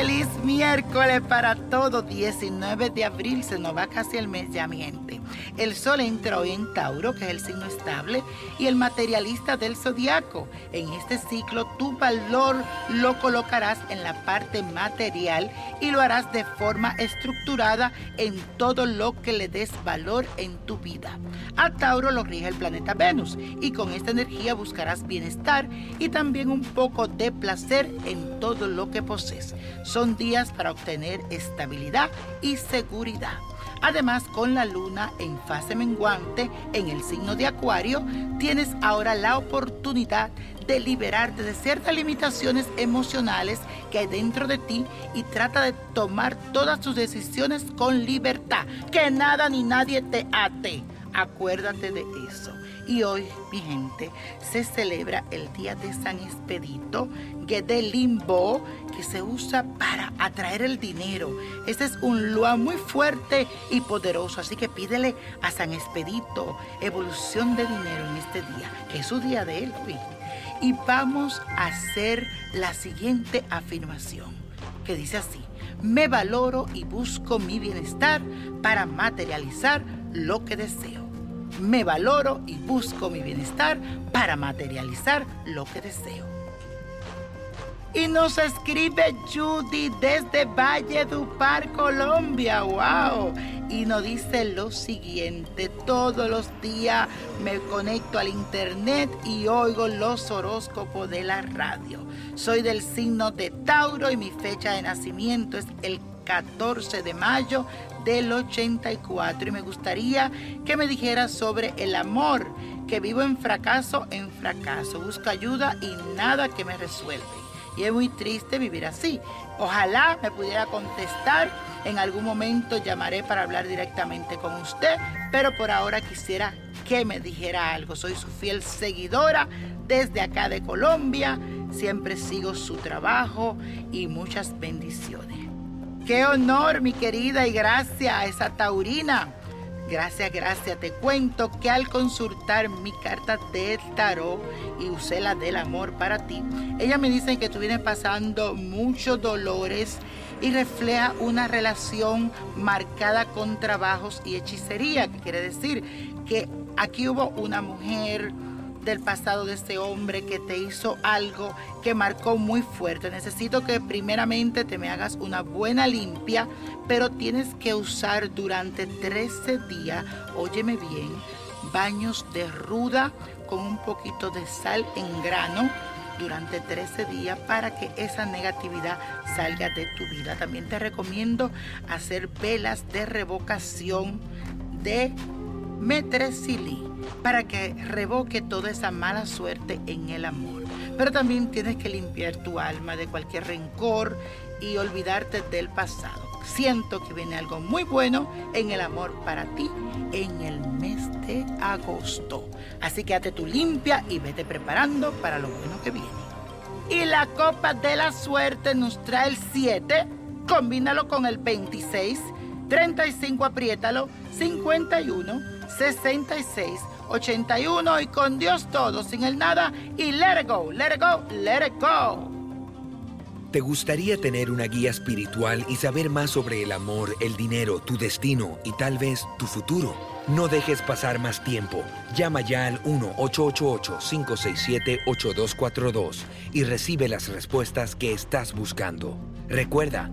Feliz miércoles para todos. 19 de abril se nos va casi el mes ya, mi gente. El sol entra hoy en Tauro, que es el signo estable, y el materialista del zodiaco. En este ciclo, tu valor lo colocarás en la parte material y lo harás de forma estructurada en todo lo que le des valor en tu vida. A Tauro lo rige el planeta Venus y con esta energía buscarás bienestar y también un poco de placer en todo lo que posees. Son días para obtener estabilidad y seguridad. Además, con la luna en fase menguante en el signo de Acuario, tienes ahora la oportunidad de liberarte de ciertas limitaciones emocionales que hay dentro de ti y trata de tomar todas tus decisiones con libertad. Que nada ni nadie te ate. Acuérdate de eso. Y hoy, mi gente, se celebra el Día de San Expedito, que de limbo, que se usa para atraer el dinero. Este es un lua muy fuerte y poderoso, así que pídele a San Expedito evolución de dinero en este día, que es su día de él. Y vamos a hacer la siguiente afirmación, que dice así, me valoro y busco mi bienestar para materializar lo que deseo me valoro y busco mi bienestar para materializar lo que deseo. Y nos escribe Judy desde Valle Par, Colombia. ¡Wow! Y nos dice lo siguiente: todos los días me conecto al internet y oigo los horóscopos de la radio. Soy del signo de Tauro y mi fecha de nacimiento es el 14 de mayo del 84 y me gustaría que me dijera sobre el amor, que vivo en fracaso en fracaso, busco ayuda y nada que me resuelve. Y es muy triste vivir así. Ojalá me pudiera contestar. En algún momento llamaré para hablar directamente con usted, pero por ahora quisiera que me dijera algo. Soy su fiel seguidora desde acá de Colombia. Siempre sigo su trabajo y muchas bendiciones. Qué honor, mi querida, y gracias a esa taurina. Gracias, gracias. Te cuento que al consultar mi carta de tarot y usé la del amor para ti, ella me dice que tú pasando muchos dolores y refleja una relación marcada con trabajos y hechicería, que quiere decir que aquí hubo una mujer, del pasado de este hombre que te hizo algo que marcó muy fuerte. Necesito que primeramente te me hagas una buena limpia, pero tienes que usar durante 13 días, óyeme bien, baños de ruda con un poquito de sal en grano durante 13 días para que esa negatividad salga de tu vida. También te recomiendo hacer velas de revocación de metresili para que revoque toda esa mala suerte en el amor. Pero también tienes que limpiar tu alma de cualquier rencor y olvidarte del pasado. Siento que viene algo muy bueno en el amor para ti en el mes de agosto. Así que hazte tu limpia y vete preparando para lo bueno que viene. Y la copa de la suerte nos trae el 7. Combínalo con el 26, 35 apriétalo, 51, 66 81 y con Dios todo, sin el nada y let it go, let it go, let it go. ¿Te gustaría tener una guía espiritual y saber más sobre el amor, el dinero, tu destino y tal vez tu futuro? No dejes pasar más tiempo. Llama ya al 1-888-567-8242 y recibe las respuestas que estás buscando. Recuerda,